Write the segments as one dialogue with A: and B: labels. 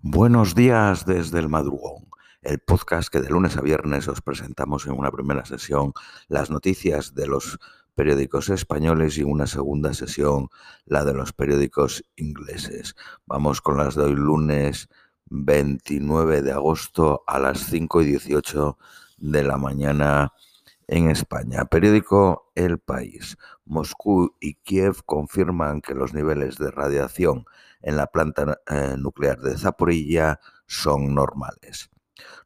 A: Buenos días desde el madrugón, el podcast que de lunes a viernes os presentamos en una primera sesión las noticias de los periódicos españoles y una segunda sesión la de los periódicos ingleses. Vamos con las de hoy lunes 29 de agosto a las 5 y 18 de la mañana en España. Periódico El País. Moscú y Kiev confirman que los niveles de radiación en la planta eh, nuclear de Zaporilla son normales.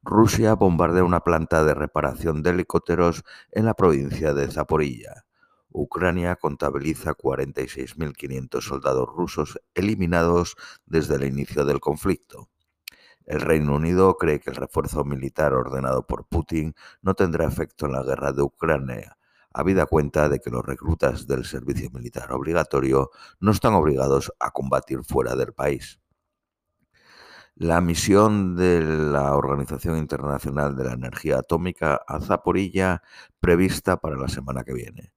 A: Rusia bombardea una planta de reparación de helicópteros en la provincia de Zaporilla. Ucrania contabiliza 46.500 soldados rusos eliminados desde el inicio del conflicto. El Reino Unido cree que el refuerzo militar ordenado por Putin no tendrá efecto en la guerra de Ucrania, habida cuenta de que los reclutas del servicio militar obligatorio no están obligados a combatir fuera del país. La misión de la Organización Internacional de la Energía Atómica a Zaporilla prevista para la semana que viene.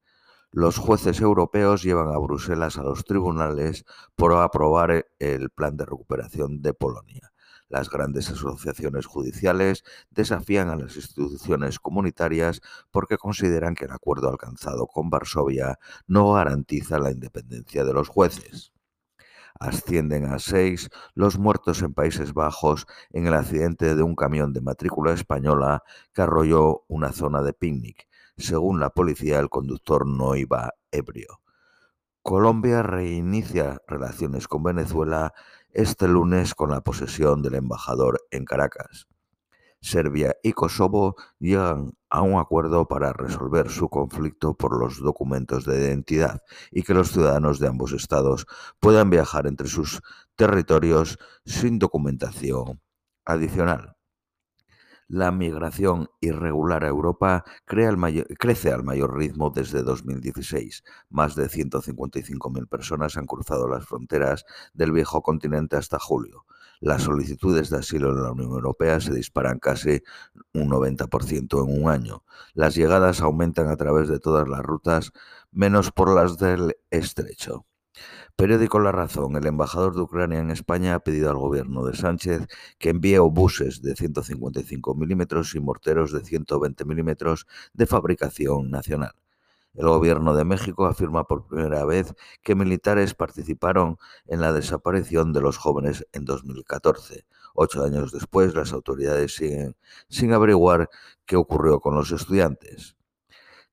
A: Los jueces europeos llevan a Bruselas a los tribunales por aprobar el plan de recuperación de Polonia. Las grandes asociaciones judiciales desafían a las instituciones comunitarias porque consideran que el acuerdo alcanzado con Varsovia no garantiza la independencia de los jueces. Ascienden a seis los muertos en Países Bajos en el accidente de un camión de matrícula española que arrolló una zona de picnic. Según la policía, el conductor no iba ebrio. Colombia reinicia relaciones con Venezuela este lunes con la posesión del embajador en Caracas. Serbia y Kosovo llegan a un acuerdo para resolver su conflicto por los documentos de identidad y que los ciudadanos de ambos estados puedan viajar entre sus territorios sin documentación adicional. La migración irregular a Europa crece al mayor ritmo desde 2016. Más de 155.000 personas han cruzado las fronteras del viejo continente hasta julio. Las solicitudes de asilo en la Unión Europea se disparan casi un 90% en un año. Las llegadas aumentan a través de todas las rutas, menos por las del estrecho. Periódico La Razón. El embajador de Ucrania en España ha pedido al gobierno de Sánchez que envíe obuses de 155 milímetros y morteros de 120 milímetros de fabricación nacional. El gobierno de México afirma por primera vez que militares participaron en la desaparición de los jóvenes en 2014. Ocho años después, las autoridades siguen sin averiguar qué ocurrió con los estudiantes.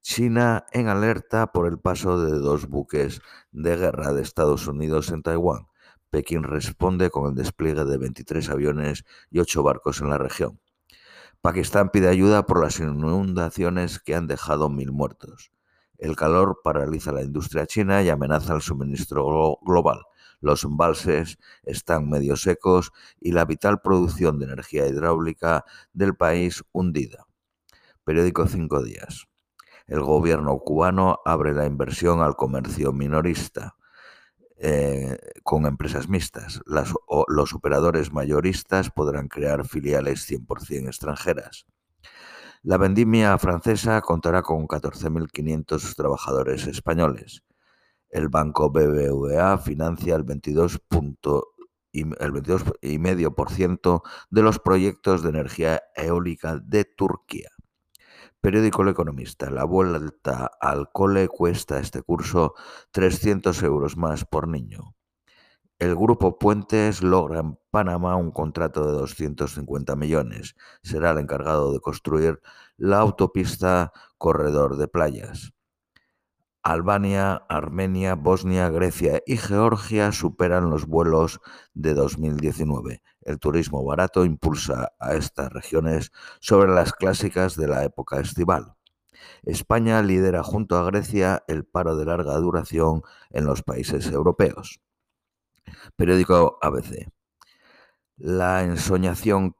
A: China en alerta por el paso de dos buques de guerra de Estados Unidos en Taiwán. Pekín responde con el despliegue de 23 aviones y 8 barcos en la región. Pakistán pide ayuda por las inundaciones que han dejado mil muertos. El calor paraliza la industria china y amenaza el suministro global. Los embalses están medio secos y la vital producción de energía hidráulica del país hundida. Periódico Cinco Días el gobierno cubano abre la inversión al comercio minorista eh, con empresas mixtas. los operadores mayoristas podrán crear filiales 100% extranjeras. La vendimia francesa contará con 14.500 trabajadores españoles. El banco BBVA financia el 22.5% el 22,5% de los proyectos de energía eólica de Turquía. Periódico El Economista. La vuelta al cole cuesta este curso 300 euros más por niño. El grupo Puentes logra en Panamá un contrato de 250 millones. Será el encargado de construir la autopista Corredor de Playas. Albania, Armenia, Bosnia, Grecia y Georgia superan los vuelos de 2019. El turismo barato impulsa a estas regiones sobre las clásicas de la época estival. España lidera junto a Grecia el paro de larga duración en los países europeos. Periódico ABC. La ensoñación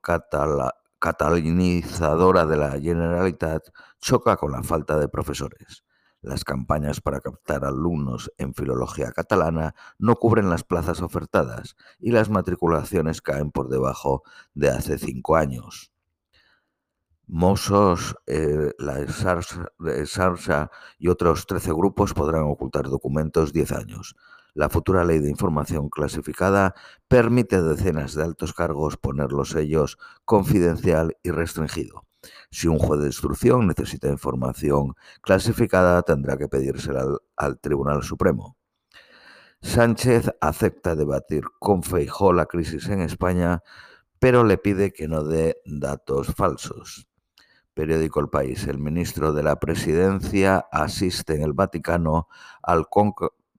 A: catalanizadora de la Generalitat choca con la falta de profesores. Las campañas para captar alumnos en filología catalana no cubren las plazas ofertadas y las matriculaciones caen por debajo de hace cinco años. Mossos, eh, la Sarsa y otros 13 grupos podrán ocultar documentos 10 años. La futura ley de información clasificada permite a decenas de altos cargos poner los sellos confidencial y restringido. Si un juez de instrucción necesita información clasificada, tendrá que pedírsela al, Tribunal Supremo. Sánchez acepta debatir con Feijó la crisis en España, pero le pide que no dé datos falsos. Periódico El País. El ministro de la Presidencia asiste en el Vaticano al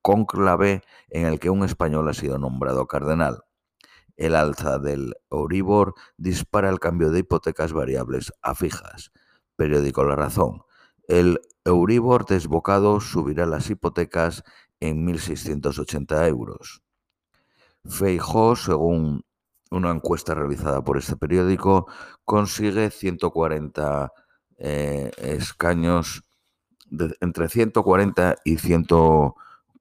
A: cónclave en el que un español ha sido nombrado cardenal. El alza del Euribor dispara el cambio de hipotecas variables a fijas. Periódico La Razón. El Euribor desbocado subirá las hipotecas en 1.680 euros. Feijó, según una encuesta realizada por este periódico, consigue 140 eh, escaños, entre 140 y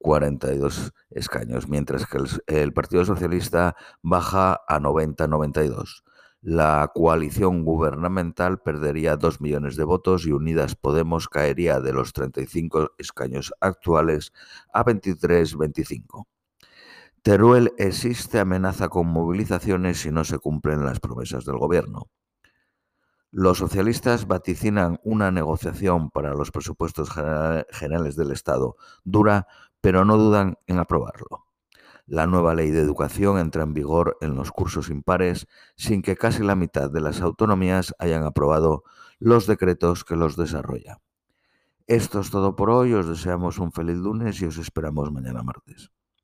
A: 142 escaños, mientras que el, Partido Socialista baja a 90-92. La coalición gubernamental perdería 2 millones de votos y Unidas Podemos caería de los 35 escaños actuales a 23-25. Teruel existe amenaza con movilizaciones si no se cumplen las promesas del gobierno. Los socialistas vaticinan una negociación para los presupuestos generales del Estado dura, pero no dudan en aprobarlo. La nueva ley de educación entra en vigor en los cursos impares sin que casi la mitad de las autonomías hayan aprobado los decretos que los desarrollan. Esto es todo por hoy, os deseamos un feliz lunes y os esperamos mañana martes.